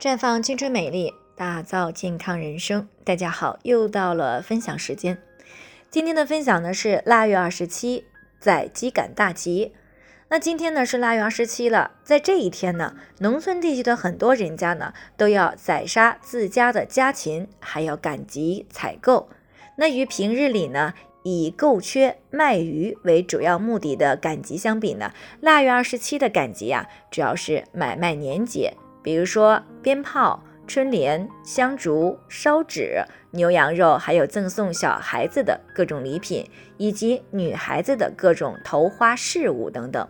绽放青春美丽，打造健康人生。大家好，又到了分享时间。今天的分享呢是腊月二十七，宰鸡赶大集。那今天呢是腊月二十七了，在这一天呢，农村地区的很多人家呢都要宰杀自家的家禽，还要赶集采购。那与平日里呢以购缺卖鱼为主要目的的赶集相比呢，腊月二十七的赶集啊，主要是买卖年节。比如说鞭炮、春联、香烛、烧纸、牛羊肉，还有赠送小孩子的各种礼品，以及女孩子的各种头花饰物等等。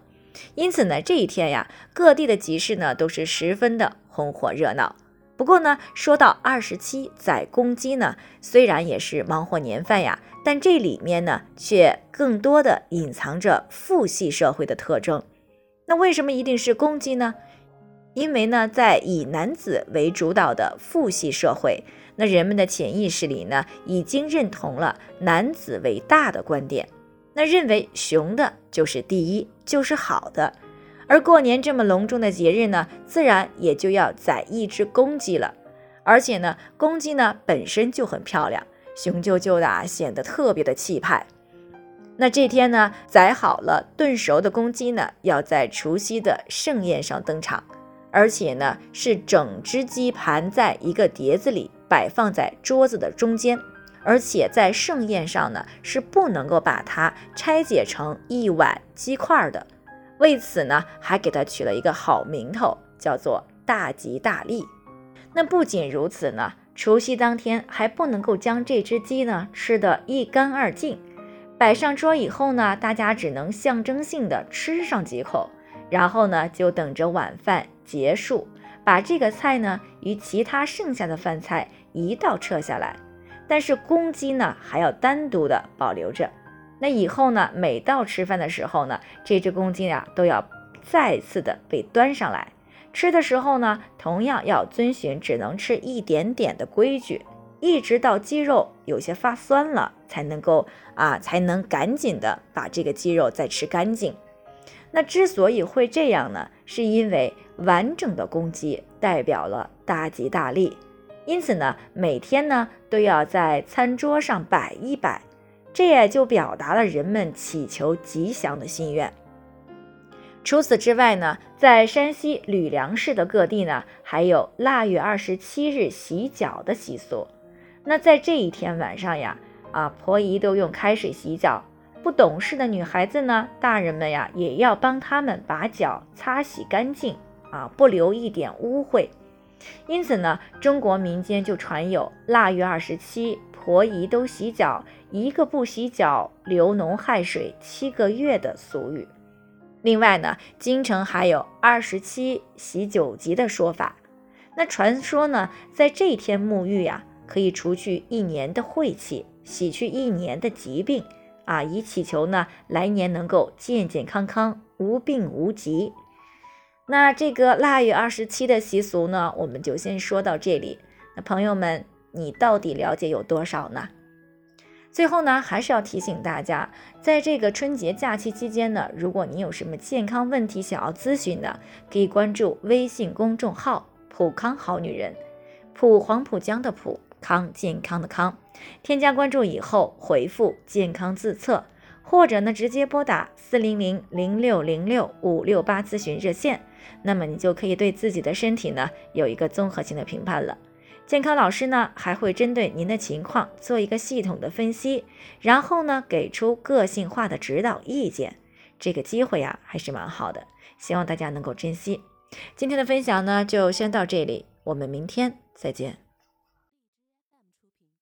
因此呢，这一天呀，各地的集市呢都是十分的红火热闹。不过呢，说到二十七宰公鸡呢，虽然也是忙活年饭呀，但这里面呢却更多的隐藏着父系社会的特征。那为什么一定是公鸡呢？因为呢，在以男子为主导的父系社会，那人们的潜意识里呢，已经认同了男子为大的观点，那认为雄的就是第一，就是好的。而过年这么隆重的节日呢，自然也就要宰一只公鸡了。而且呢，公鸡呢本身就很漂亮，雄赳赳的啊，显得特别的气派。那这天呢，宰好了炖熟的公鸡呢，要在除夕的盛宴上登场。而且呢，是整只鸡盘在一个碟子里，摆放在桌子的中间。而且在盛宴上呢，是不能够把它拆解成一碗鸡块的。为此呢，还给它取了一个好名头，叫做“大吉大利”。那不仅如此呢，除夕当天还不能够将这只鸡呢吃得一干二净。摆上桌以后呢，大家只能象征性的吃上几口。然后呢，就等着晚饭结束，把这个菜呢与其他剩下的饭菜一道撤下来。但是公鸡呢还要单独的保留着。那以后呢，每到吃饭的时候呢，这只公鸡啊都要再次的被端上来。吃的时候呢，同样要遵循只能吃一点点的规矩，一直到鸡肉有些发酸了，才能够啊才能赶紧的把这个鸡肉再吃干净。那之所以会这样呢，是因为完整的公鸡代表了大吉大利，因此呢，每天呢都要在餐桌上摆一摆，这也就表达了人们祈求吉祥的心愿。除此之外呢，在山西吕梁市的各地呢，还有腊月二十七日洗脚的习俗。那在这一天晚上呀，啊，婆姨都用开水洗脚。不懂事的女孩子呢，大人们呀也要帮他们把脚擦洗干净啊，不留一点污秽。因此呢，中国民间就传有“腊月二十七，婆姨都洗脚，一个不洗脚，流脓害水七个月”的俗语。另外呢，京城还有“二十七洗九级”的说法。那传说呢，在这天沐浴呀，可以除去一年的晦气，洗去一年的疾病。啊，以祈求呢，来年能够健健康康、无病无疾。那这个腊月二十七的习俗呢，我们就先说到这里。那朋友们，你到底了解有多少呢？最后呢，还是要提醒大家，在这个春节假期期间呢，如果你有什么健康问题想要咨询的，可以关注微信公众号“普康好女人”，普黄浦江的普。康健康的康，添加关注以后回复“健康自测”，或者呢直接拨打四零零零六零六五六八咨询热线，那么你就可以对自己的身体呢有一个综合性的评判了。健康老师呢还会针对您的情况做一个系统的分析，然后呢给出个性化的指导意见。这个机会呀还是蛮好的，希望大家能够珍惜。今天的分享呢就先到这里，我们明天再见。